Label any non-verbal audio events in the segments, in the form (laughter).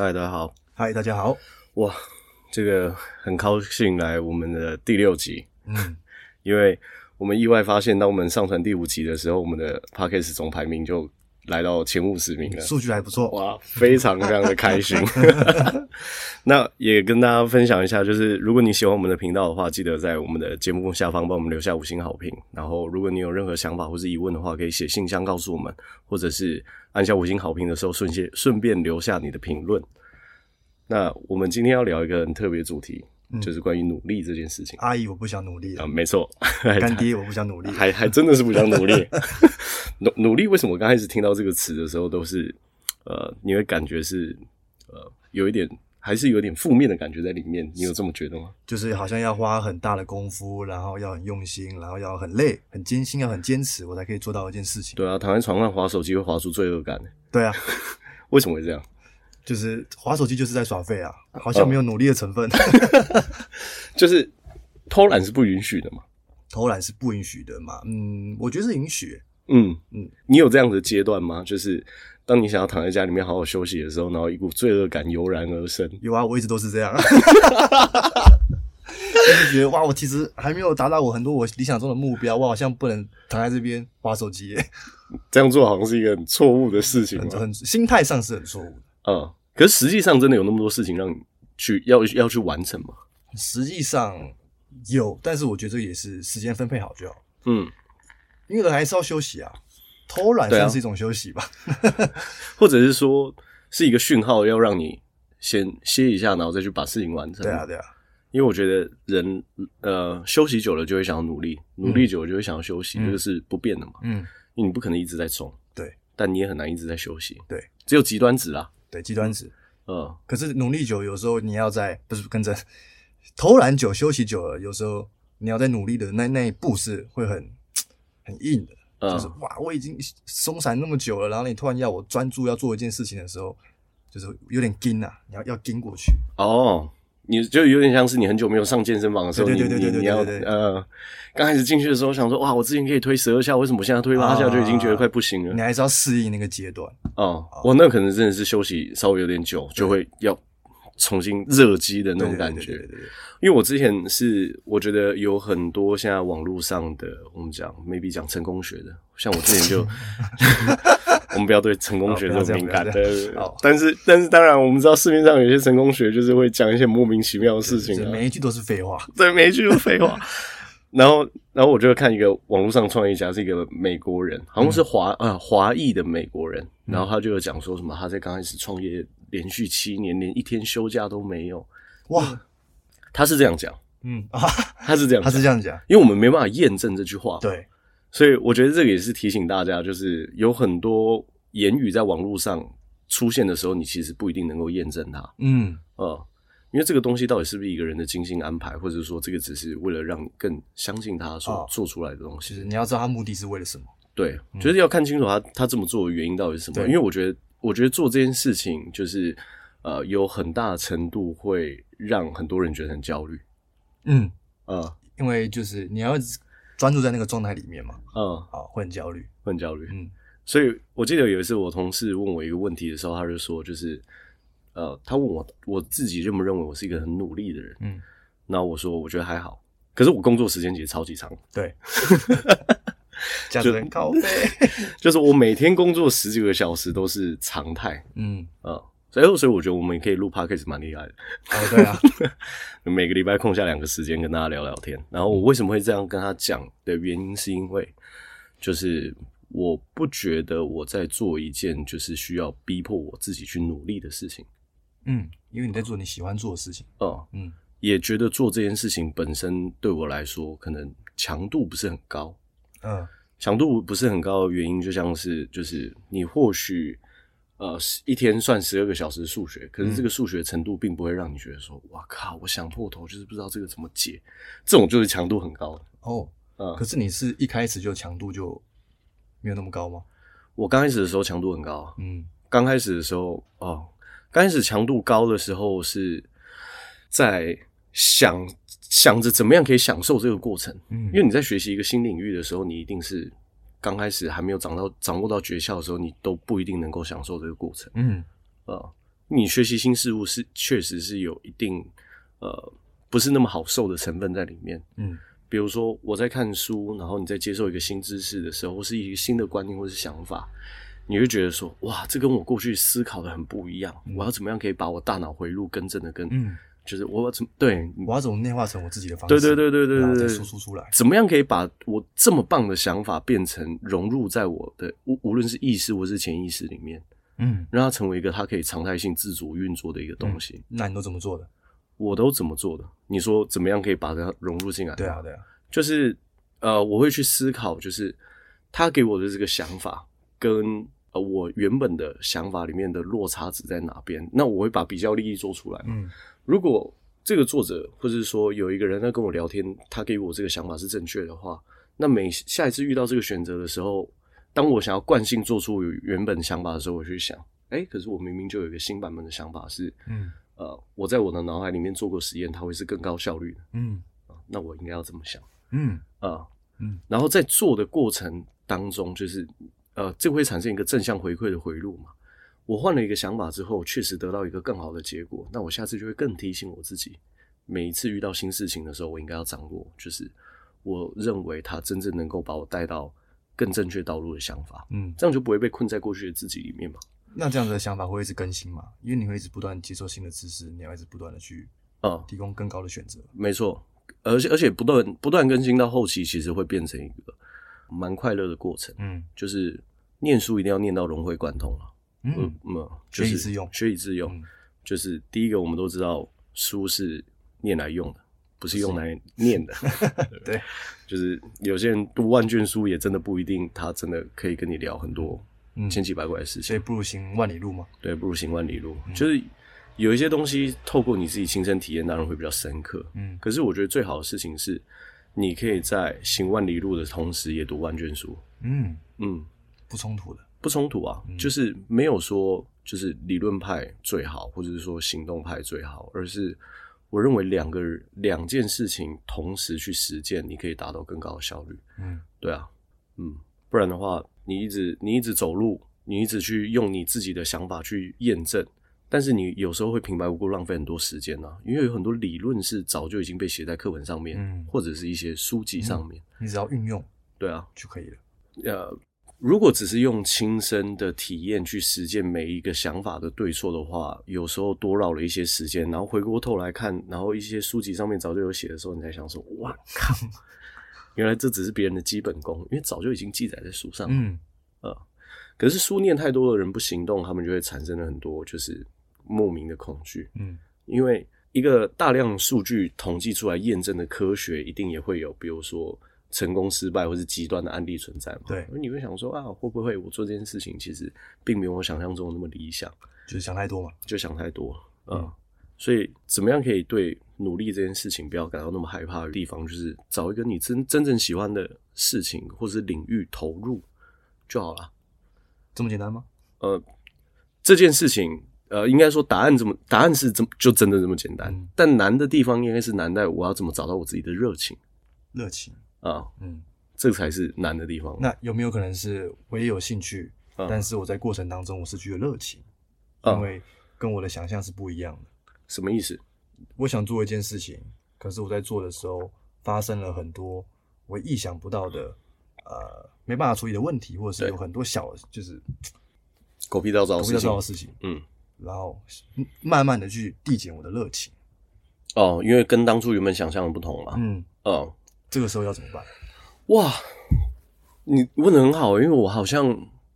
嗨，大家好！嗨，大家好！哇，这个很高兴来我们的第六集。嗯，(laughs) 因为我们意外发现，当我们上传第五集的时候，我们的 Podcast 总排名就来到前五十名了，数据还不错。哇，非常非常的开心。(laughs) 那也跟大家分享一下，就是如果你喜欢我们的频道的话，记得在我们的节目下方帮我们留下五星好评。然后，如果你有任何想法或是疑问的话，可以写信箱告诉我们，或者是按下五星好评的时候，顺些顺便留下你的评论。那我们今天要聊一个很特别的主题，嗯、就是关于努力这件事情。阿姨，我不想努力啊，没错。(laughs) 干爹，我不想努力，还还真的是不想努力。(laughs) 努努力，为什么我刚开始听到这个词的时候，都是呃，你会感觉是呃，有一点。还是有点负面的感觉在里面，你有这么觉得吗？就是好像要花很大的功夫，然后要很用心，然后要很累、很艰辛，要很坚持，我才可以做到一件事情。对啊，躺在床上划手机会划出罪恶感。对啊，(laughs) 为什么会这样？就是滑手机就是在耍废啊，好像没有努力的成分。哦、就是偷懒是不允许的嘛？偷懒是不允许的嘛？嗯，我觉得是允许。嗯嗯，你有这样的阶段吗？就是。当你想要躺在家里面好好休息的时候，然后一股罪恶感油然而生。有啊，我一直都是这样，就是觉得哇，我其实还没有达到我很多我理想中的目标，我好像不能躺在这边滑手机。这样做好像是一个很错误的事情，很，很心态上是很错误的。嗯，可是实际上真的有那么多事情让你去要要去完成吗？实际上有，但是我觉得这也是时间分配好就好。嗯，因为人还是要休息啊。偷懒算是一种休息吧，啊，(laughs) 或者是说是一个讯号，要让你先歇一下，然后再去把事情完成。对啊，对啊，因为我觉得人呃休息久了就会想要努力，努力久了就会想要休息，这个是不变的嘛。嗯，因为你不可能一直在冲，对，但你也很难一直在休息，对，只有极端值啦，对，极端值。嗯，可是努力久，有时候你要在不是跟着偷懒久，休息久了，有时候你要在努力的那那一步是会很很硬的。就是哇，我已经松散那么久了，然后你突然要我专注要做一件事情的时候，就是有点惊啊，你要要惊过去。哦，你就有点像是你很久没有上健身房的时候，对对对对对，你要呃，刚开始进去的时候想说哇，我之前可以推十二下，为什么我现在推八下就已经觉得快不行了？你还是要适应那个阶段。哦，我那可能真的是休息稍微有点久，就会要。重新热机的那种感觉，因为我之前是我觉得有很多现在网络上的我们讲 maybe 讲成功学的，像我之前就我们不要对成功学这么敏感，对，但是但是当然我们知道市面上有些成功学就是会讲一些莫名其妙的事情，每一句都是废话，对，每一句都是废话。然后然后我就看一个网络上创业家是一个美国人，好像是华啊华裔的美国人，然后他就有讲说什么他在刚开始创业。连续七年连一天休假都没有，哇！他是这样讲，嗯啊，他是这样，他是这样讲，因为我们没办法验证这句话，对，所以我觉得这个也是提醒大家，就是有很多言语在网络上出现的时候，你其实不一定能够验证它，嗯。呃，因为这个东西到底是不是一个人的精心安排，或者说这个只是为了让你更相信他所做出来的东西，其实你要知道他目的是为了什么，对，就是要看清楚他他这么做的原因到底是什么，因为我觉得。我觉得做这件事情就是，呃，有很大程度会让很多人觉得很焦虑。嗯，呃，因为就是你要专注在那个状态里面嘛。嗯，好，会很焦虑，会很焦虑。嗯，所以我记得有一次我同事问我一个问题的时候，他就说，就是，呃，他问我我自己认不认为我是一个很努力的人？嗯，那我说我觉得还好，可是我工作时间其实超级长。对。(laughs) 就人高飞，(laughs) 就是我每天工作十几个小时都是常态。嗯，呃，所以所以我觉得我们也可以录 podcast 蛮厉害的。哦，对啊，(laughs) 每个礼拜空下两个时间跟大家聊聊天。然后我为什么会这样跟他讲的原因，是因为就是我不觉得我在做一件就是需要逼迫我自己去努力的事情。嗯，因为你在做你喜欢做的事情。哦，嗯，也觉得做这件事情本身对我来说可能强度不是很高。嗯，强度不是很高的原因，就像是就是你或许。呃，一天算十二个小时数学，可是这个数学程度并不会让你觉得说，哇靠，我想破头，就是不知道这个怎么解，这种就是强度很高的哦。嗯，可是你是一开始就强度就没有那么高吗？我刚开始的时候强度很高，嗯，刚开始的时候哦，刚开始强度高的时候是在想想着怎么样可以享受这个过程，嗯，因为你在学习一个新领域的时候，你一定是。刚开始还没有掌到掌握到诀窍的时候，你都不一定能够享受这个过程。嗯，呃，你学习新事物是确实是有一定呃不是那么好受的成分在里面。嗯，比如说我在看书，然后你在接受一个新知识的时候，或是一个新的观念或是想法，你会觉得说，哇，这跟我过去思考的很不一样。嗯，我要怎么样可以把我大脑回路更正的更？嗯。就是我要怎么对，我要怎么内化成我自己的方式？对对对对对对，再输出出来。怎么样可以把我这么棒的想法变成融入在我的无无论是意识或是潜意识里面？嗯，让它成为一个它可以常态性自主运作的一个东西。那你都怎么做的？我都怎么做的？你说怎么样可以把它融入进来？对啊对啊，就是呃，我会去思考，就是他给我的这个想法跟呃我原本的想法里面的落差值在哪边？那我会把比较利益做出来。嗯。如果这个作者，或者是说有一个人在跟我聊天，他给我这个想法是正确的话，那每下一次遇到这个选择的时候，当我想要惯性做出原本想法的时候，我去想，哎，可是我明明就有一个新版本的想法是，嗯，呃，我在我的脑海里面做过实验，它会是更高效率的，嗯，啊，那我应该要这么想，嗯，啊，嗯，然后在做的过程当中，就是，呃，这会产生一个正向回馈的回路嘛。我换了一个想法之后，确实得到一个更好的结果。那我下次就会更提醒我自己，每一次遇到新事情的时候，我应该要掌握，就是我认为它真正能够把我带到更正确道路的想法。嗯，这样就不会被困在过去的自己里面嘛。那这样子的想法会一直更新吗？因为你会一直不断接受新的知识，你要一直不断的去啊提供更高的选择。嗯，没错，而且而且不断不断更新到后期，其实会变成一个蛮快乐的过程。嗯，就是念书一定要念到融会贯通了。嗯嗯，就是、学以致用，学以致用，嗯、就是第一个，我们都知道书是念来用的，不是用来念的。(laughs) 对，就是有些人读万卷书，也真的不一定，他真的可以跟你聊很多千奇百怪的事情。所以不如行万里路嘛。对，不如行万里路。嗯、就是有一些东西，透过你自己亲身体验，当然会比较深刻。嗯，可是我觉得最好的事情是，你可以在行万里路的同时，也读万卷书。嗯嗯，不冲突的。不冲突啊，嗯、就是没有说就是理论派最好，或者是说行动派最好，而是我认为两个两件事情同时去实践，你可以达到更高的效率。嗯，对啊，嗯，不然的话，你一直你一直走路，你一直去用你自己的想法去验证，但是你有时候会平白无故浪费很多时间啊，因为有很多理论是早就已经被写在课本上面，嗯、或者是一些书籍上面，嗯、你只要运用，对啊，就可以了。呃。如果只是用亲身的体验去实践每一个想法的对错的话，有时候多绕了一些时间，然后回过头来看，然后一些书籍上面早就有写的时候，你才想说：“哇靠，(laughs) 原来这只是别人的基本功，因为早就已经记载在书上。”嗯，呃，可是书念太多的人不行动，他们就会产生了很多就是莫名的恐惧。嗯，因为一个大量数据统计出来验证的科学，一定也会有，比如说。成功、失败或是极端的案例存在嘛？对，你会想说啊，会不会我做这件事情其实并没有我想象中的那么理想？就是想太多嘛，就想太多。嗯，嗯，所以怎么样可以对努力这件事情不要感到那么害怕的地方，就是找一个你真真正喜欢的事情或是领域投入就好了。这么简单吗？呃，这件事情，呃，应该说答案怎么答案是怎么就真的这么简单？嗯，但难的地方应该是难在我要怎么找到我自己的热情，热情。啊，嗯，这才是难的地方。那有没有可能是我也有兴趣，嗯、但是我在过程当中我失去了热情，嗯、因为跟我的想象是不一样的。什么意思？我想做一件事情，可是我在做的时候发生了很多我意想不到的，呃，没办法处理的问题，或者是有很多小，就是狗屁倒灶、狗屁倒灶的事情。嗯，然后慢慢的去递减我的热情。哦，因为跟当初原本想象的不同嘛。嗯嗯，这个时候要怎么办？哇，你问的很好，因为我好像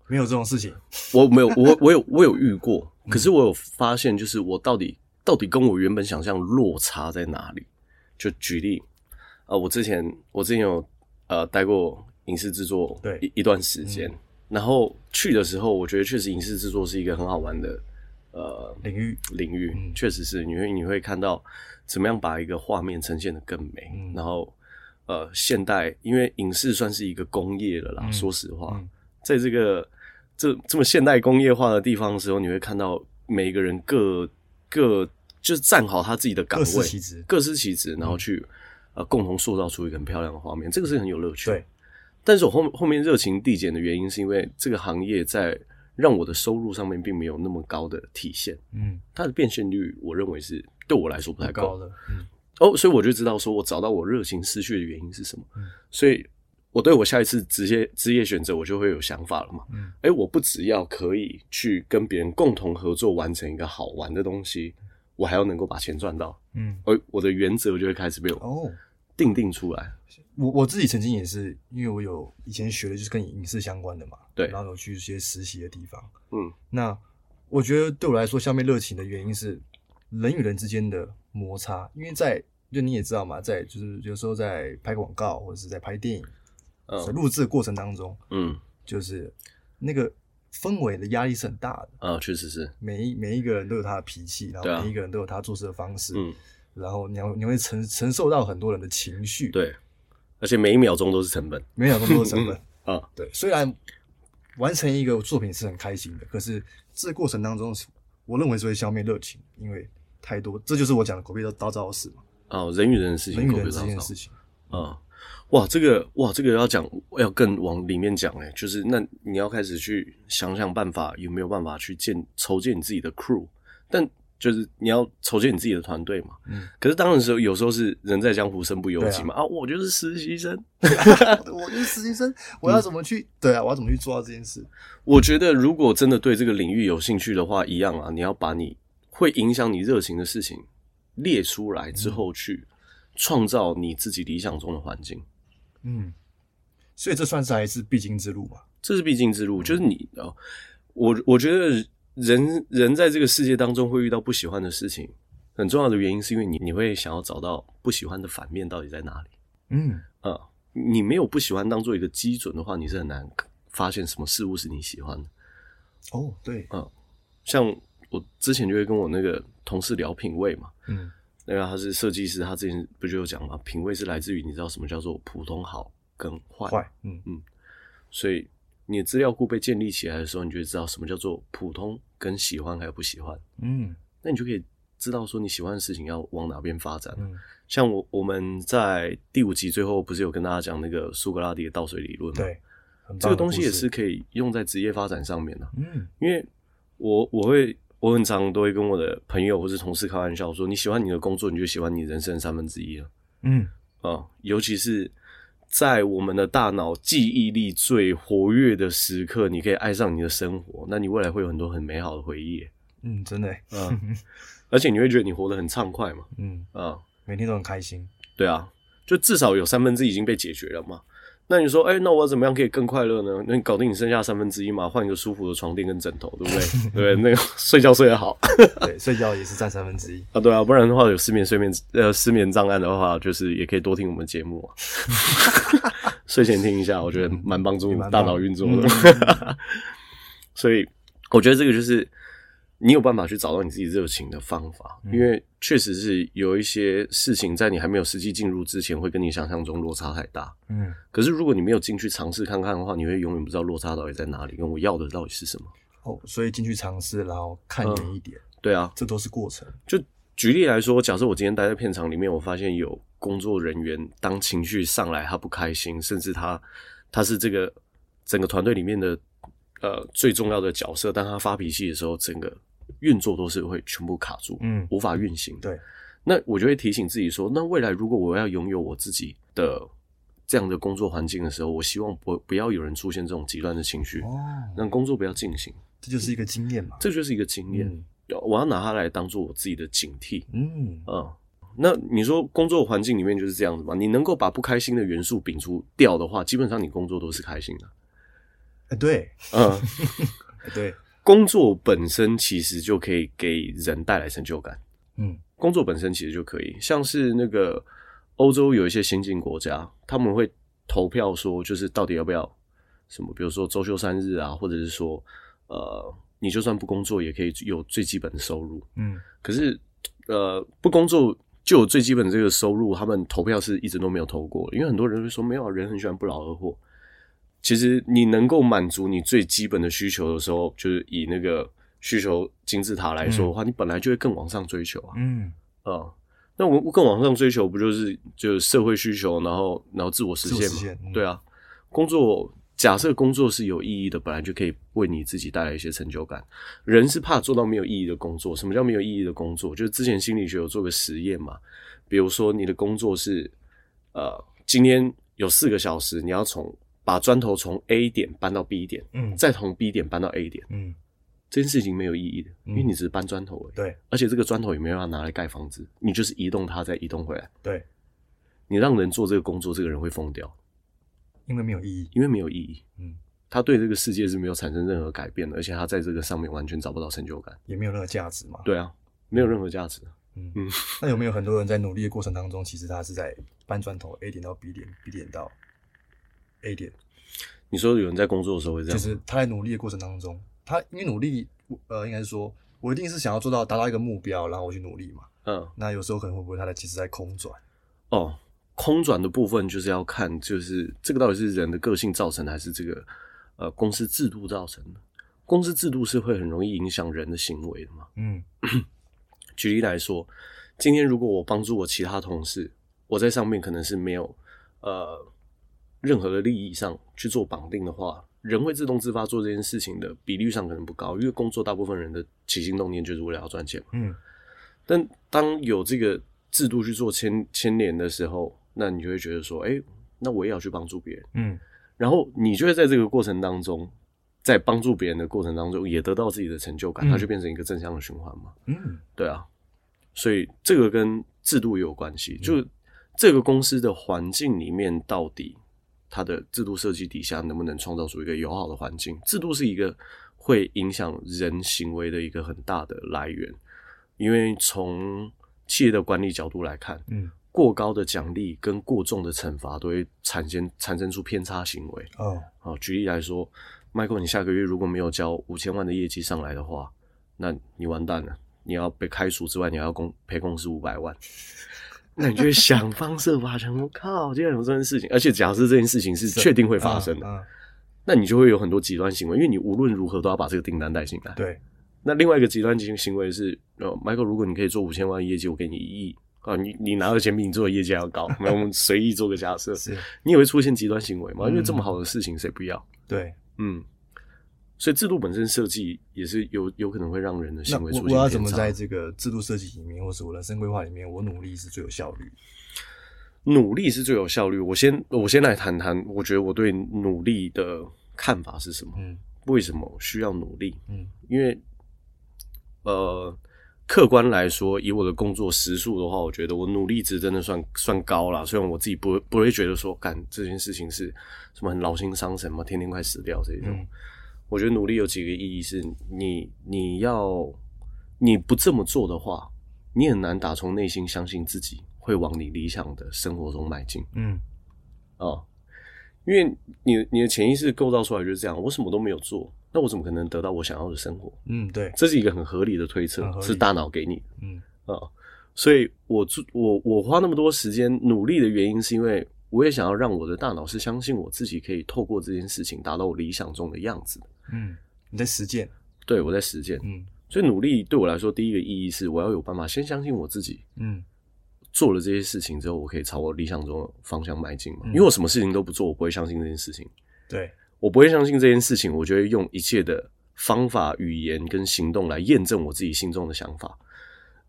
没有这种事情。我没有，(laughs) 我我有我有遇过，可是我有发现，就是我到底到底跟我原本想象落差在哪里？就举例啊、呃，我之前我之前有呃待过影视制作对一一段时间，嗯、然后去的时候，我觉得确实影视制作是一个很好玩的呃领域领域，确、嗯、实是你会你会看到怎么样把一个画面呈现的更美，嗯、然后呃现代，因为影视算是一个工业了啦，嗯、说实话，嗯、在这个这这么现代工业化的地方的时候，你会看到每一个人各各。就是站好他自己的岗位，各司其职，各司其职，然后去、嗯、呃共同塑造出一个很漂亮的画面，这个是很有乐趣。对，但是我后后面热情递减的原因，是因为这个行业在让我的收入上面并没有那么高的体现。嗯，它的变现率，我认为是对我来说不太高的。嗯，哦，所以我就知道说我找到我热情失去的原因是什么。嗯，所以我对我下一次职业职业选择，我就会有想法了嘛。嗯，哎、欸，我不只要可以去跟别人共同合作，完成一个好玩的东西。我还要能够把钱赚到，嗯，而我的原则就会开始被我定定出来。哦、我我自己曾经也是，因为我有以前学的就是跟影视相关的嘛，对，然后有去一些实习的地方，嗯，那我觉得对我来说，消灭热情的原因是人与人之间的摩擦，因为在就你也知道嘛，在就是有时候在拍广告或者是在拍电影，呃、嗯，录制过程当中，嗯，就是那个。氛围的压力是很大的啊，确实是。每一每一个人都有他的脾气，然后每一个人都有他做事的方式，嗯，然后你要你会承承受到很多人的情绪，对，而且每一秒钟都是成本，每一秒钟都是成本 (laughs) 啊，对。虽然完成一个作品是很开心的，可是这过程当中，我认为是会消灭热情，因为太多，这就是我讲的狗屁倒灶的事嘛。哦，人与人的事情，人与人之间的事情，啊。哇，这个哇，这个要讲要更往里面讲哎，就是那你要开始去想想办法，有没有办法去建筹建你自己的 crew，但就是你要筹建你自己的团队嘛。嗯。可是当然时候有时候是人在江湖身不由己嘛啊，啊，我就是实习生，(laughs) 我就是实习生，(laughs) 我要怎么去？嗯、对啊，我要怎么去做到这件事？我觉得如果真的对这个领域有兴趣的话，一样啊，你要把你会影响你热情的事情列出来之后，去创造你自己理想中的环境。嗯，所以这算是还是必经之路吧？这是必经之路，就是你哦，我我觉得人人在这个世界当中会遇到不喜欢的事情，很重要的原因是因为你你会想要找到不喜欢的反面到底在哪里。嗯啊，你没有不喜欢当做一个基准的话，你是很难发现什么事物是你喜欢的。哦，对，嗯，像我之前就会跟我那个同事聊品味嘛，嗯。那个他是设计师，他之前不就有讲嘛？品味是来自于你知道什么叫做普通好跟坏。坏，嗯嗯。所以你的资料库被建立起来的时候，你就会知道什么叫做普通跟喜欢还有不喜欢。嗯，那你就可以知道说你喜欢的事情要往哪边发展。嗯，像我我们在第五集最后不是有跟大家讲那个苏格拉底的倒水理论吗？对，这个东西也是可以用在职业发展上面的。嗯，因为我我会。我很常都会跟我的朋友或是同事开玩笑说：“你喜欢你的工作，你就喜欢你人生的三分之一了。”嗯啊，尤其是在我们的大脑记忆力最活跃的时刻，你可以爱上你的生活，那你未来会有很多很美好的回忆。嗯，真的，嗯，(laughs) 而且你会觉得你活得很畅快嘛。嗯啊，每天都很开心。对啊，就至少有三分之一已经被解决了嘛。那你说，哎、欸，那我怎么样可以更快乐呢？那你搞定你剩下三分之一嘛，换一个舒服的床垫跟枕头，对不对？(laughs) 对，那个睡觉睡得好，(laughs) 对，睡觉也是占三分之一啊。对啊，不然的话有失眠睡眠呃失眠障碍的话，就是也可以多听我们节目啊，(laughs) 睡前听一下，我觉得蛮帮助大脑运作的。所以我觉得这个就是。你有办法去找到你自己热情的方法，因为确实是有一些事情在你还没有实际进入之前，会跟你想象中落差太大。嗯，可是如果你没有进去尝试看看的话，你会永远不知道落差到底在哪里，跟我要的到底是什么。哦，所以进去尝试，然后看远一点。嗯，对啊，这都是过程。就举例来说，假设我今天待在片场里面，我发现有工作人员当情绪上来，他不开心，甚至他他是这个整个团队里面的呃最重要的角色，当他发脾气的时候，整个。运作都是会全部卡住，嗯，无法运行。对，那我就会提醒自己说，那未来如果我要拥有我自己的这样的工作环境的时候，我希望不不要有人出现这种极端的情绪，哦，让工作不要进行。这就是一个经验嘛，这就是一个经验。我要拿它来当做我自己的警惕。嗯嗯，那你说工作环境里面就是这样子嘛？你能够把不开心的元素摒除掉的话，基本上你工作都是开心的。哎、欸，对，嗯，对，工作本身其实就可以给人带来成就感。嗯，工作本身其实就可以，像是那个欧洲有一些先进国家，他们会投票说，就是到底要不要什么，比如说周休三日啊，或者是说，呃，你就算不工作也可以有最基本的收入。嗯，可是，呃，不工作就有最基本的这个收入，他们投票是一直都没有投过，因为很多人会说，没有啊人很喜欢不劳而获。其实你能够满足你最基本的需求的时候，就是以那个需求金字塔来说的话，嗯、你本来就会更往上追求啊。嗯啊、嗯，那我更往上追求，不就是就是社会需求，然后然后自我实现嘛？现嗯、对啊，工作假设工作是有意义的，本来就可以为你自己带来一些成就感。人是怕做到没有意义的工作。什么叫没有意义的工作？就是之前心理学有做个实验嘛，比如说你的工作是呃，今天有四个小时，你要从把砖头从 A 点搬到 B 点，嗯，再从 B 点搬到 A 点，嗯，这件事情没有意义的，因为你只是搬砖头而已。对，而且这个砖头也没有要拿来盖房子，你就是移动它再移动回来。对，你让人做这个工作，这个人会疯掉，因为没有意义，因为没有意义。嗯，他对这个世界是没有产生任何改变的，而且他在这个上面完全找不到成就感，也没有任何价值嘛。对啊，没有任何价值。嗯嗯，那有没有很多人在努力的过程当中，其实他是在搬砖头，A 点到 B 点，B 点到 A 点。你说有人在工作的时候会这样？就是他在努力的过程当中，他因为努力，呃，应该是说，我一定是想要做到达到一个目标，然后我去努力嘛。嗯，那有时候可能会不会他在其实在空转？哦，空转的部分就是要看，就是这个到底是人的个性造成的，还是这个呃公司制度造成的？公司制度是会很容易影响人的行为的嘛？嗯，(clears throat) 举例来说，今天如果我帮助我其他同事，我在上面可能是没有呃。任何的利益上去做绑定的话，人会自动自发做这件事情的比率上可能不高，因为工作大部分人的起心动念就是为了要赚钱嘛。嗯，但当有这个制度去做牵牵连的时候，那你就会觉得说，哎、欸，那我也要去帮助别人。嗯，然后你就会在这个过程当中，在帮助别人的过程当中，也得到自己的成就感，嗯、它就变成一个正向的循环嘛。嗯，对啊，所以这个跟制度也有关系，就这个公司的环境里面到底。它的制度设计底下能不能创造出一个友好的环境？制度是一个会影响人行为的一个很大的来源，因为从企业的管理角度来看，嗯，过高的奖励跟过重的惩罚都会产生产生出偏差行为。哦，好，举例来说，Michael，你下个月如果没有交五千万的业绩上来的话，那你完蛋了，你要被开除之外，你还要公赔公司五百万。那你就会想方设法，想说靠，竟然有这件事情，而且假设这件事情是确定会发生的，那你就会有很多极端行为，因为你无论如何都要把这个订单带进来。对。那另外一个极端行行为是，呃，Michael，如果你可以做五千万业绩，我给你一亿啊，你你拿的钱比你做的业绩还要高，(laughs) 那我们随意做个假设，是你也会出现极端行为吗？嗯、因为这么好的事情谁不要？对，嗯。所以制度本身设计也是有有可能会让人的行为出现。我我要怎么在这个制度设计里面，或是我人生规划里面，我努力是最有效率？努力是最有效率。我先我先来谈谈，我觉得我对努力的看法是什么？嗯，为什么需要努力？嗯，因为呃，客观来说，以我的工作时数的话，我觉得我努力值真的算算高了。虽然我自己不不会觉得说干这件事情是什么很劳心伤神嘛，天天快死掉这种。嗯，我觉得努力有几个意义，是你你要你不这么做的话，你很难打从内心相信自己。会往你理想的生活中迈进，嗯，啊，因为你你的潜意识构造出来就是这样，我什么都没有做，那我怎么可能得到我想要的生活？嗯，对，这是一个很合理的推测，是大脑给你的，嗯啊、哦，所以我我我花那么多时间努力的原因，是因为我也想要让我的大脑是相信我自己可以透过这件事情达到我理想中的样子。嗯，你在实践，对，我在实践，嗯，所以努力对我来说，第一个意义是我要有办法先相信我自己，嗯。做了这些事情之后，我可以朝我理想中的方向迈进嘛？嗯、因为我什么事情都不做，我不会相信这件事情。对，我不会相信这件事情，我就会用一切的方法、语言跟行动来验证我自己心中的想法。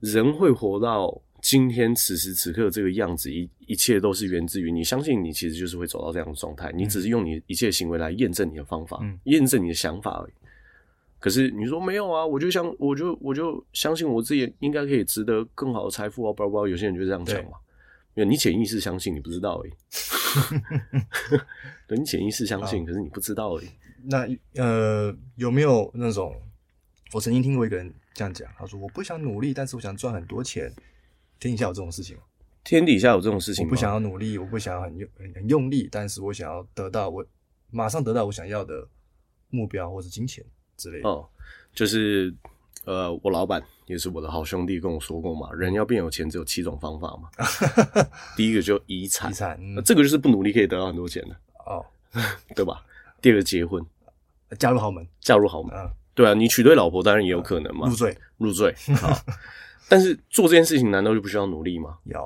人会活到今天此时此刻这个样子，一一切都是源自于你相信你其实就是会走到这样的状态。你只是用你一切行为来验证你的方法，验证、嗯、你的想法而已。可是你说没有啊，我就相，我就我就相信我自己应该可以值得更好的财富啊，不不，有些人就这样讲嘛。因为你潜意识相信，你不知道而已。(laughs) 对，你潜意识相信，可是你不知道而已。那呃，有没有那种？我曾经听过一个人这样讲，他说：“我不想努力，但是我想赚很多钱。”天底下有这种事情吗？天底下有这种事情吗？我不想要努力，我不想要很用很用力，但是我想要得到我马上得到我想要的目标或者金钱之类的。哦，就是呃，我老板也是我的好兄弟跟我说过嘛，人要变有钱只有七种方法嘛。(laughs) 第一个就遗产，遗产、嗯，这个就是不努力可以得到很多钱的哦，(laughs) 对吧？第二个结婚，嫁入豪门，嫁入豪门，嗯、对啊，你娶对老婆当然也有可能嘛，入赘，入赘。(laughs) 好，但是做这件事情难道就不需要努力吗？要。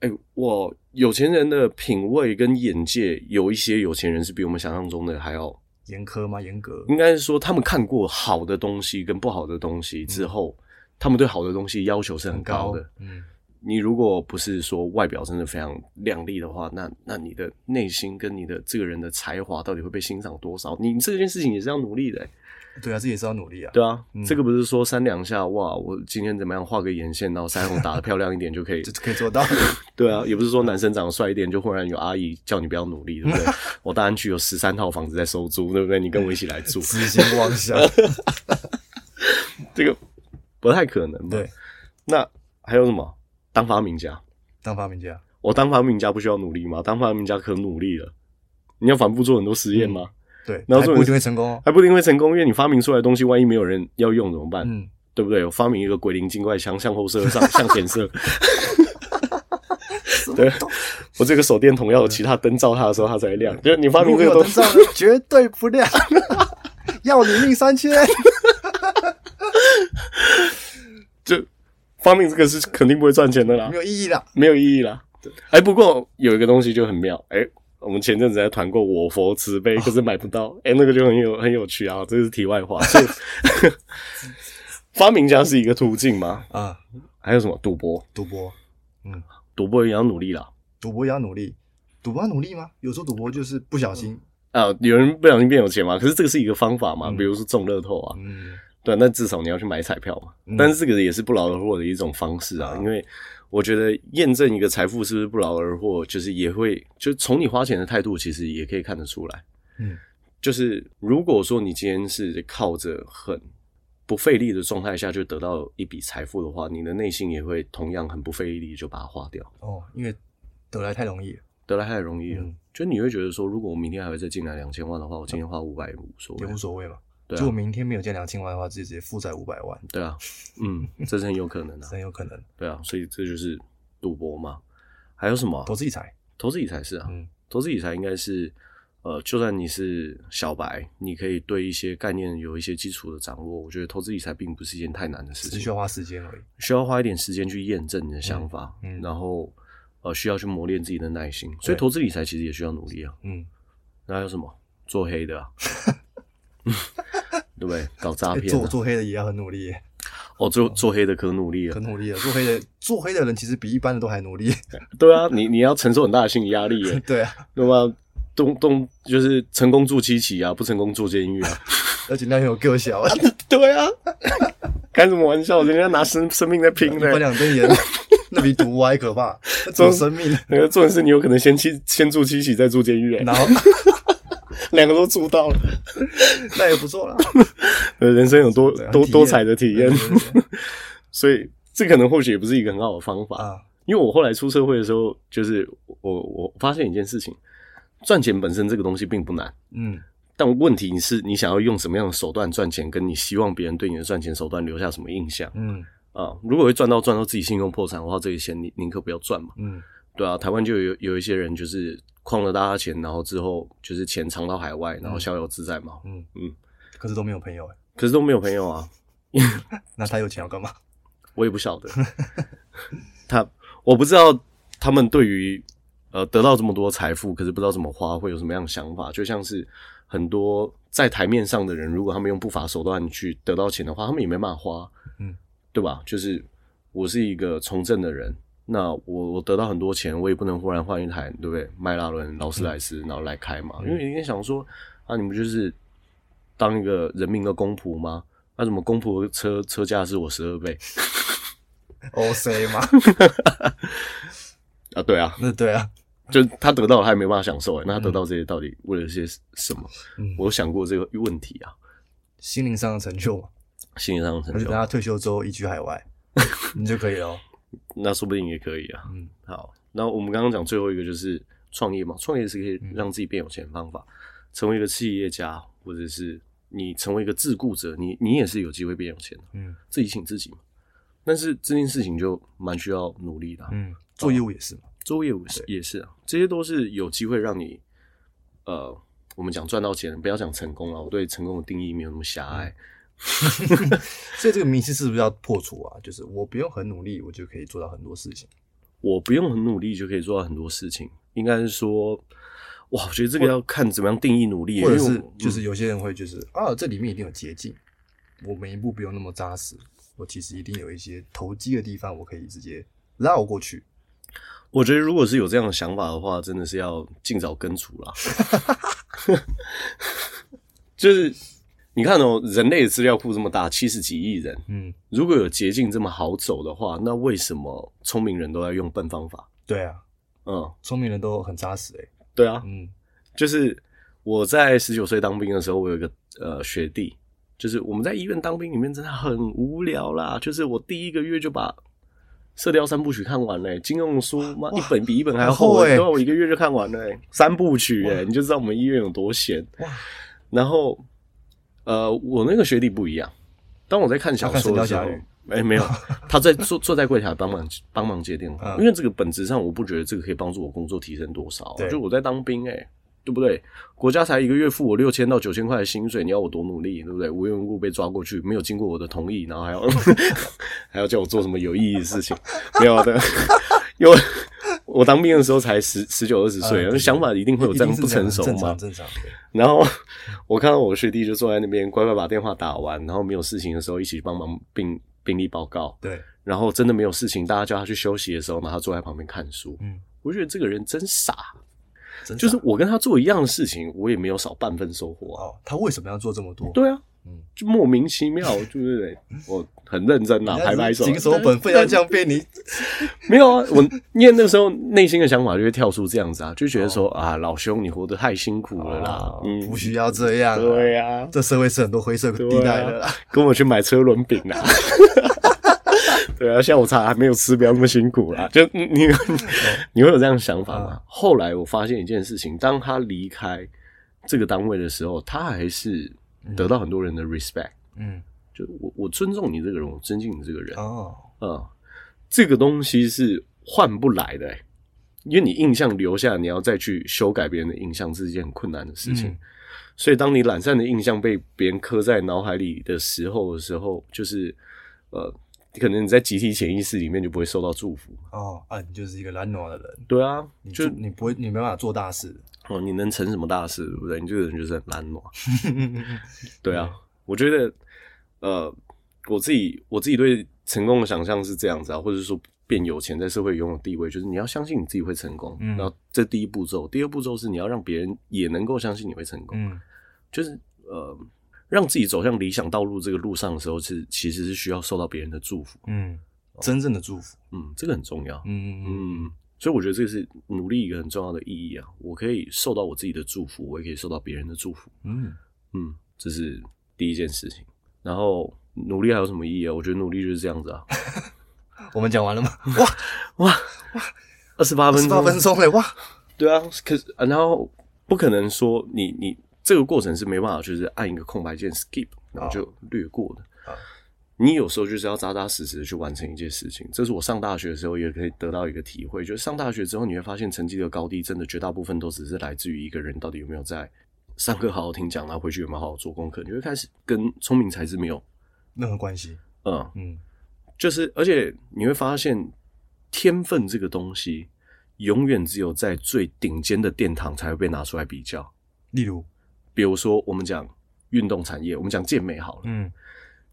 哎、欸，我有钱人的品味跟眼界，有一些有钱人是比我们想象中的还要严苛吗？严格？应该是说，他们看过好的东西跟不好的东西之后，嗯、他们对好的东西要求是很高的。高嗯，你如果不是说外表真的非常靓丽的话，那那你的内心跟你的这个人的才华到底会被欣赏多少？你这件事情也是要努力的、欸。对啊，这也是要努力啊。对啊，嗯、这个不是说三两下哇，我今天怎么样画个眼线，然后腮红打的漂亮一点就可以，(laughs) 就可以做到。(laughs) 对啊，也不是说男生长得帅一点就忽然有阿姨叫你不要努力，对不对？我大安区有十三套房子在收租，对不对？你跟我一起来住，(laughs) 痴心妄想，这个不太可能。对，那还有什么？当发明家，当发明家，我当发明家不需要努力吗？当发明家可努力了，你要反复做很多实验吗？嗯对，然后还不一定会成功，还不一定会成功，因为你发明出来的东西，万一没有人要用怎么办？嗯，对不对？我发明一个鬼灵精怪枪，向后射，上向前射。(laughs) 对，我这个手电筒要有其他灯照它的时候，它才会亮。就是你发明这个东西，(laughs) 绝对不亮，(laughs) 要你命三千。就发明这个是肯定不会赚钱的啦，没有意义的，没有意义啦。哎，不过有一个东西就很妙，哎。我们前阵子在团过我佛慈悲，可是买不到。哎、哦欸，那个就很有很有趣啊，这是题外话。所以 (laughs) 发明家是一个途径吗？啊，还有什么赌博？赌博，嗯，赌博也要努力啦。赌博也要努力，赌博要努力吗？有时候赌博就是不小心啊，有人不小心变有钱嘛。可是这个是一个方法嘛，嗯、比如说中乐透啊，嗯，对，那至少你要去买彩票嘛。嗯、但是这个也是不劳而获的一种方式啊，嗯、因为。我觉得验证一个财富是不是不劳而获，就是也会就从你花钱的态度，其实也可以看得出来。嗯，就是如果说你今天是靠着很不费力的状态下就得到一笔财富的话，你的内心也会同样很不费力就把它花掉。哦，因为得来太容易了，得来太容易了。嗯，就你会觉得说，如果我明天还会再进来两千万的话，我今天花五百也无所谓，也无所谓嘛。如果明天没有见两千万的话，自己直接负债五百万。对啊，嗯，这是很有可能的，(laughs) 很有可能。对啊，所以这就是赌博嘛。还有什么？投资理财，投资理财是啊，嗯，投资理财应该是，呃，就算你是小白，你可以对一些概念有一些基础的掌握。我觉得投资理财并不是一件太难的事情，只需要花时间而已，需要花一点时间去验证你的想法，嗯，然后呃，需要去磨练自己的耐心。所以投资理财其实也需要努力啊，嗯。那还有什么？做黑的啊。(laughs) 对不对？(laughs) 搞诈骗，做做黑的也要很努力。哦，做做黑的可努力了，可努力了。做黑的做黑的人其实比一般的都还努力。(laughs) 对啊，你你要承受很大的心理压力耶。(laughs) 对啊，对吧？动动就是成功住七期啊，不成功住监狱啊。而且那很有个小啊。对啊，开什么玩笑？人家拿生生命在拼的。翻两瞪眼，那比毒还可怕。做生命，那个做的是你有可能先七先住七期，再住监狱。然后。两个都做到了，(laughs) 那也不错了。人生有多多多彩的体验，(laughs) 所以这可能或许也不是一个很好的方法啊。因为我后来出社会的时候，就是我我发现一件事情，赚钱本身这个东西并不难，嗯，但问题是你想要用什么样的手段赚钱，跟你希望别人对你的赚钱手段留下什么印象，嗯啊，如果会赚到赚到自己信用破产的话，这些钱你宁可不要赚嘛，嗯，对啊，台湾就有有一些人就是。诓了大家钱，然后之后就是钱藏到海外，然后逍遥自在嘛。嗯嗯，可是都没有朋友哎，可是都没有朋友啊。(laughs) 那他有钱要干嘛？(laughs) 我也不晓得。他我不知道他们对于呃得到这么多财富，可是不知道怎么花，会有什么样的想法？就像是很多在台面上的人，如果他们用不法手段去得到钱的话，他们也没办法花。嗯，对吧？就是我是一个从政的人。那我我得到很多钱，我也不能忽然换一台，对不对？迈拉伦、劳斯莱斯，然后来开嘛。嗯、因为人家想说，啊，你不就是当一个人民的公仆吗？那怎么公仆的车车价是我十二倍？O C 吗？(laughs) 啊，对啊，那对啊，就他得到了，他也没办法享受哎。那他得到这些到底为了些什么？嗯，我有想过这个问题啊。心灵上的成就嘛，心灵上的成就。而且等他退休之后移居海外，(laughs) 你就可以了。那说不定也可以啊。嗯，好，那我们刚刚讲最后一个就是创业嘛，创业是可以让自己变有钱的方法，嗯、成为一个企业家，或者是你成为一个自雇者，你你也是有机会变有钱的。嗯，自己请自己嘛。但是这件事情就蛮需要努力的、啊。嗯，做业务也是嘛，做业务是也是啊，这些都是有机会让你呃，我们讲赚到钱，不要讲成功了，我对成功的定义没有那么狭隘。嗯 (laughs) 所以这个迷思是不是要破除啊？就是我不用很努力，我就可以做到很多事情。我不用很努力就可以做到很多事情，应该是说，哇，我觉得这个要看怎么样定义努力，或者是就是有些人会就是、嗯、啊，这里面一定有捷径，我每一步不用那么扎实，我其实一定有一些投机的地方，我可以直接绕过去。我觉得如果是有这样的想法的话，真的是要尽早根除了，(laughs) 就是。你看哦，人类的资料库这么大，七十几亿人，嗯，如果有捷径这么好走的话，那为什么聪明人都要用笨方法？对啊，嗯，聪明人都很扎实诶。对啊，嗯，就是我在十九岁当兵的时候，我有一个呃学弟，就是我们在医院当兵里面真的很无聊啦，就是我第一个月就把《射雕三部曲》看完了，金庸书 (laughs) 嘛一本比一本还要厚诶，我一个月就看完了三部曲诶，你就知道我们医院有多闲哇，然后。呃，我那个学弟不一样。当我在看小说的时候，哎、欸，没有，他在坐坐在柜台帮忙帮忙接电话。嗯、因为这个本质上，我不觉得这个可以帮助我工作提升多少。对就我在当兵、欸，哎，对不对？国家才一个月付我六千到九千块的薪水，你要我多努力，对不对？无缘无故被抓过去，没有经过我的同意，然后还要 (laughs) 还要叫我做什么有意义的事情，没有的，(laughs) 因为。我当兵的时候才十十九二十岁，想法一定会有这样不成熟嘛？正常。然后我看到我学弟就坐在那边乖乖把电话打完，然后没有事情的时候一起帮忙病病历报告。对。然后真的没有事情，大家叫他去休息的时候，然后他坐在旁边看书。嗯。我觉得这个人真傻，真傻就是我跟他做一样的事情，我也没有少半分收获啊。哦，他为什么要做这么多？对啊。就莫名其妙，对不对？(laughs) 我很认真呐，拍拍手，谨守本分要这样被你。(laughs) 没有啊，我念那时候内心的想法就会跳出这样子啊，就觉得说啊，老兄你活得太辛苦了啦，嗯，不需要这样。对呀，这社会是很多灰色地带的，跟我去买车轮饼啊。(laughs) 对啊，下午茶还没有吃，不要那么辛苦啦。就你你会有这样的想法吗？后来我发现一件事情，当他离开这个单位的时候，他还是。得到很多人的 respect，嗯，就我我尊重你这个人，我尊敬你这个人。哦，啊，这个东西是换不来的，欸，因为你印象留下，你要再去修改别人的印象，是一件很困难的事情。嗯，所以，当你懒散的印象被别人刻在脑海里的时候的时候，就是呃，可能你在集体潜意识里面就不会受到祝福。哦。啊，你就是一个懒惰的人，对啊，你就你不会，你没办法做大事。哦，你能成什么大事，对不对？你这个人就是很懒惰。(laughs) 对啊，我觉得，呃，我自己我自己对成功的想象是这样子啊，或者说变有钱，在社会拥有地位，就是你要相信你自己会成功。嗯，然后这第一步骤，第二步骤是你要让别人也能够相信你会成功。嗯，就是呃，让自己走向理想道路这个路上的时候，是其实是需要受到别人的祝福。嗯，真正的祝福。嗯，这个很重要。嗯嗯嗯。所以我觉得这个是努力一个很重要的意义啊！我可以受到我自己的祝福，我也可以受到别人的祝福。嗯嗯，这是第一件事情。然后努力还有什么意义啊？我觉得努力就是这样子啊。(laughs) 我们讲完了吗？(laughs) 哇哇哇！二十八分钟，八分钟嘞哇！对啊，可是然后不可能说你你这个过程是没办法，就是按一个空白键 skip，然后就略过的。你有时候就是要扎扎实实的去完成一件事情，这是我上大学的时候也可以得到一个体会，就是上大学之后你会发现成绩的高低真的绝大部分都只是来自于一个人到底有没有在上课好好听讲，然后回去有没有好好做功课，你会开始跟聪明才智没有任何关系。嗯嗯，就是而且你会发现天分这个东西永远只有在最顶尖的殿堂才会被拿出来比较。例如，比如说我们讲运动产业，我们讲健美好了，嗯。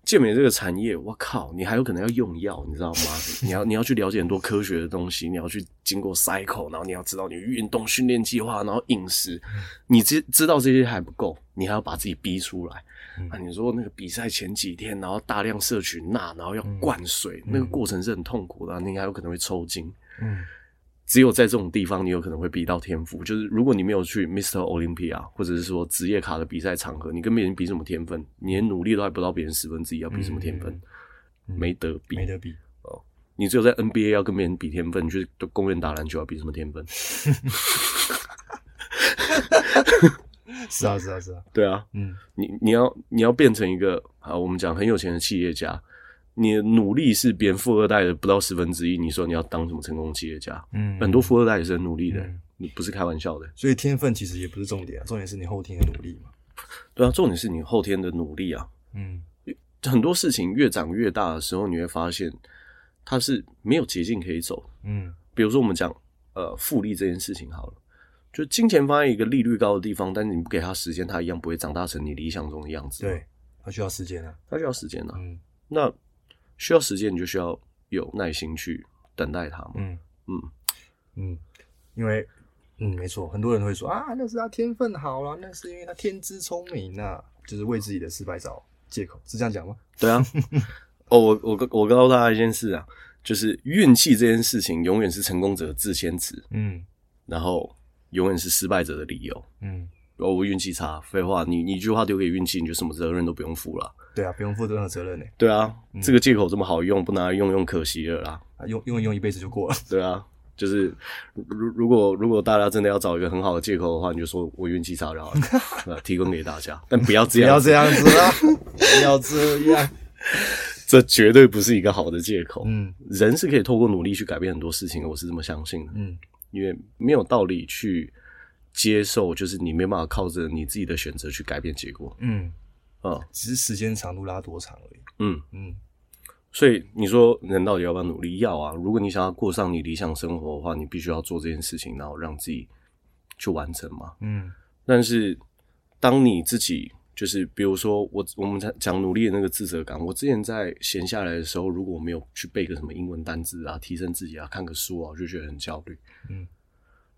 健美这个产业，我靠，你还有可能要用药，你知道吗？你要你要去了解很多科学的东西，你要去经过 cycle，然后你要知道你运动训练计划，然后饮食，你知知道这些还不够，你还要把自己逼出来。嗯、啊，你说那个比赛前几天，然后大量摄取钠，然后要灌水，嗯、那个过程是很痛苦的，啊，你还有可能会抽筋。嗯。只有在这种地方，你有可能会比到天赋。就是如果你没有去 Mr. Olympia，或者是说职业卡的比赛场合，你跟别人比什么天分？你连努力都还不到别人十分之一，要比什么天分？嗯、没得比，没得比哦。你只有在 NBA 要跟别人比天分，你去公园打篮球要比什么天分？(laughs) 是啊，是啊，是啊，对啊，嗯，你你要你要变成一个啊，我们讲很有钱的企业家。你的努力是别人富二代的不到十分之一，你说你要当什么成功企业家？嗯，很多富二代也是很努力的，不是开玩笑的。所以天分其实也不是重点啊，重点是你后天的努力嘛。对啊，重点是你后天的努力啊。嗯，很多事情越长越大的时候，你会发现它是没有捷径可以走。嗯，比如说我们讲呃复利这件事情好了，就金钱放在一个利率高的地方，但是你不给它时间，它一样不会长大成你理想中的样子。对，它需要时间啊，它需要时间啊。嗯，那。需要时间，你就需要有耐心去等待它。嗯嗯嗯，因为嗯，没错，很多人会说啊，那是他天分好啦，那是因为他天资聪明啊，就是为自己的失败找借口，是这样讲吗？对啊。(laughs) 哦，我我我告诉大家一件事啊，就是运气这件事情永远是成功者的自先词。嗯，然后永远是失败者的理由。嗯。哦，我运气差，废话，你你一句话丢给运气，你就什么责任都不用负了。对啊，不用负任何责任呢。对啊，嗯、这个借口这么好用，不拿来用用可惜了啦。啊、用用一用一辈子就过了。对啊，就是如如果如果大家真的要找一个很好的借口的话，你就说我运气差就好了，(laughs) 提供给大家，但不要这样，不要这样子啊，(laughs) 不要这样，(laughs) 这绝对不是一个好的借口。嗯，人是可以透过努力去改变很多事情的，我是这么相信的。嗯，因为没有道理去。接受就是你没办法靠着你自己的选择去改变结果，嗯，啊，只是时间长度拉多长而已，嗯嗯。所以你说人到底要不要努力？要啊！如果你想要过上你理想生活的话，你必须要做这件事情，然后让自己去完成嘛，嗯。但是当你自己就是比如说我我们在讲努力的那个自责感，我之前在闲下来的时候，如果我没有去背个什么英文单字啊，提升自己啊，看个书啊，我就觉得很焦虑，嗯。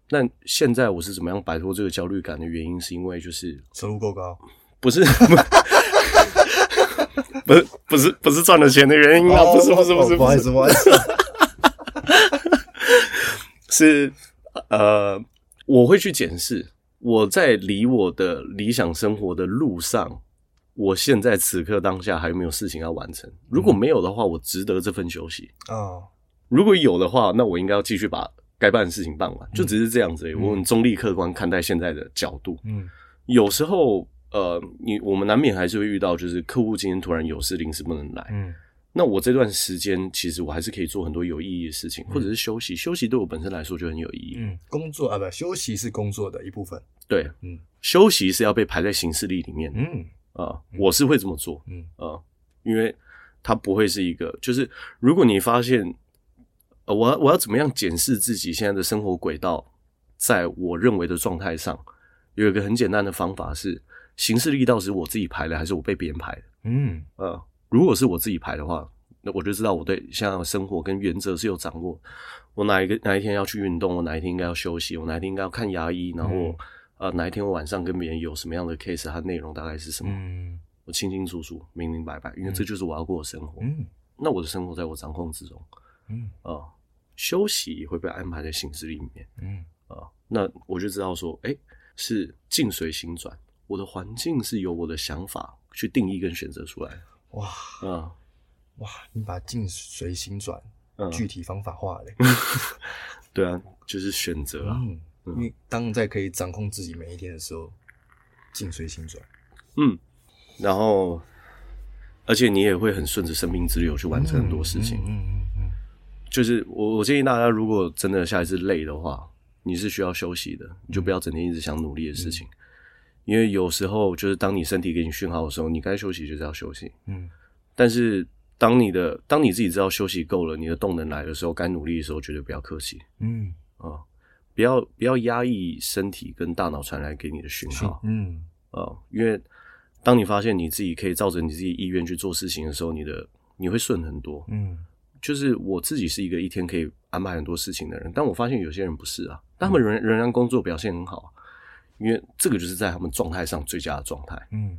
那现在我是怎么样摆脱这个焦虑感的原因，是因为就是收入够高，不是，(laughs) 不是，不是，不是赚了钱的原因啊，不是，不是，不是，不好意思，不好意思，(laughs) 是呃，我会去检视我在离我的理想生活的路上，我现在此刻当下还有没有事情要完成？如果没有的话，我值得这份休息。啊；如果有的话，那我应该要继续把。该办的事情办完，就只是这样子而已。嗯、我很中立客观看待现在的角度。嗯，有时候呃，你我们难免还是会遇到，就是客户今天突然有事临时不能来。嗯，那我这段时间其实我还是可以做很多有意义的事情，嗯、或者是休息。休息对我本身来说就很有意义。嗯，工作啊，不，休息是工作的一部分。对，嗯，休息是要被排在行事历里面。嗯啊、呃，我是会这么做。嗯啊、呃，因为它不会是一个，就是如果你发现。呃，我要我要怎么样检视自己现在的生活轨道？在我认为的状态上，有一个很简单的方法是：行事力到底是我自己排的，还是我被别人排的？嗯，呃，如果是我自己排的话，那我就知道我对现在的生活跟原则是有掌握。我哪一个哪一天要去运动，我哪一天应该要休息，我哪一天应该要看牙医，然后、嗯、呃哪一天我晚上跟别人有什么样的 case，它内容大概是什么？嗯，我清清楚楚、明明白白，因为这就是我要过的生活。嗯，那我的生活在我掌控之中。嗯，啊、呃。休息也会被安排在行事历里面，嗯啊，那我就知道说，哎、欸，是境随心转，我的环境是由我的想法去定义跟选择出来的。哇，啊，哇，你把境随心转具体方法化了。(laughs) 对啊，就是选择啊。嗯，因为当在可以掌控自己每一天的时候，境随心转。嗯，然后，而且你也会很顺着生命之流去完成很多事情。嗯嗯。就是我，我建议大家，如果真的下一次累的话，你是需要休息的，你就不要整天一直想努力的事情，嗯、因为有时候就是当你身体给你讯号的时候，你该休息就是要休息。嗯，但是当你的当你自己知道休息够了，你的动能来的时候，该努力的时候，绝对不要客气。嗯啊，不要不要压抑身体跟大脑传来给你的讯号。嗯啊，因为。当你发现你自己可以照着你自己意愿去做事情的时候，你的你会顺很多。嗯，就是我自己是一个一天可以安排很多事情的人，但我发现有些人不是啊，但他们仍然仍然工作表现很好，因为这个就是在他们状态上最佳的状态。嗯，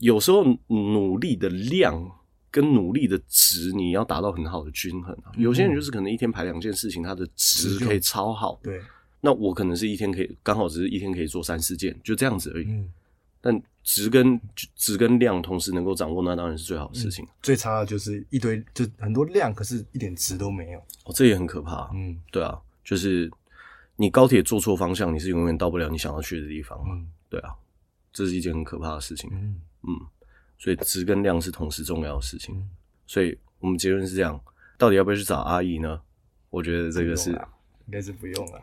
有时候努力的量跟努力的值，你要达到很好的均衡啊。有些人就是可能一天排两件事情，他的值可以超好。对，那我可能是一天可以刚好只是一天可以做三四件，就这样子而已。嗯。但值跟值跟量同时能够掌握，那当然是最好的事情。嗯、最差的就是一堆就很多量，可是一点值都没有。哦，这也很可怕。嗯，对啊，就是你高铁坐错方向，你是永远到不了你想要去的地方。嗯，对啊，这是一件很可怕的事情。嗯嗯，所以值跟量是同时重要的事情。嗯、所以我们结论是这样：到底要不要去找阿姨呢？我觉得这个是应该是不用了。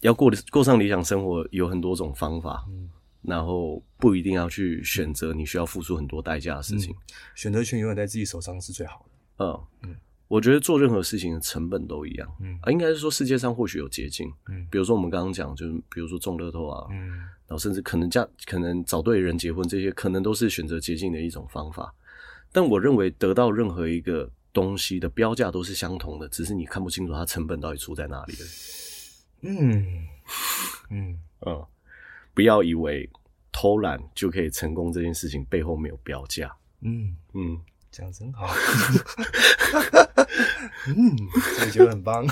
要过过上理想生活，有很多种方法。嗯。然后不一定要去选择你需要付出很多代价的事情，嗯、选择权永远在自己手上是最好的。嗯嗯，我觉得做任何事情的成本都一样。嗯啊，应该是说世界上或许有捷径。嗯，比如说我们刚刚讲，就是比如说中乐透啊，嗯，然后甚至可能嫁，可能找对人结婚，这些可能都是选择捷径的一种方法。但我认为得到任何一个东西的标价都是相同的，只是你看不清楚它成本到底出在哪里了。嗯嗯嗯。不要以为偷懒就可以成功，这件事情背后没有标价。嗯嗯，讲真好。(laughs) 嗯，这就很棒。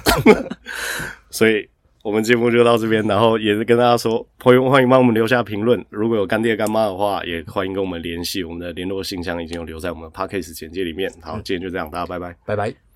(laughs) 所以，我们节目就到这边，然后也是跟大家说，朋友欢迎帮我们留下评论。如果有干爹干妈的话，也欢迎跟我们联系。我们的联络信箱已经有留在我们的 Podcast 简介里面。好，今天就这样，大家拜拜，拜拜。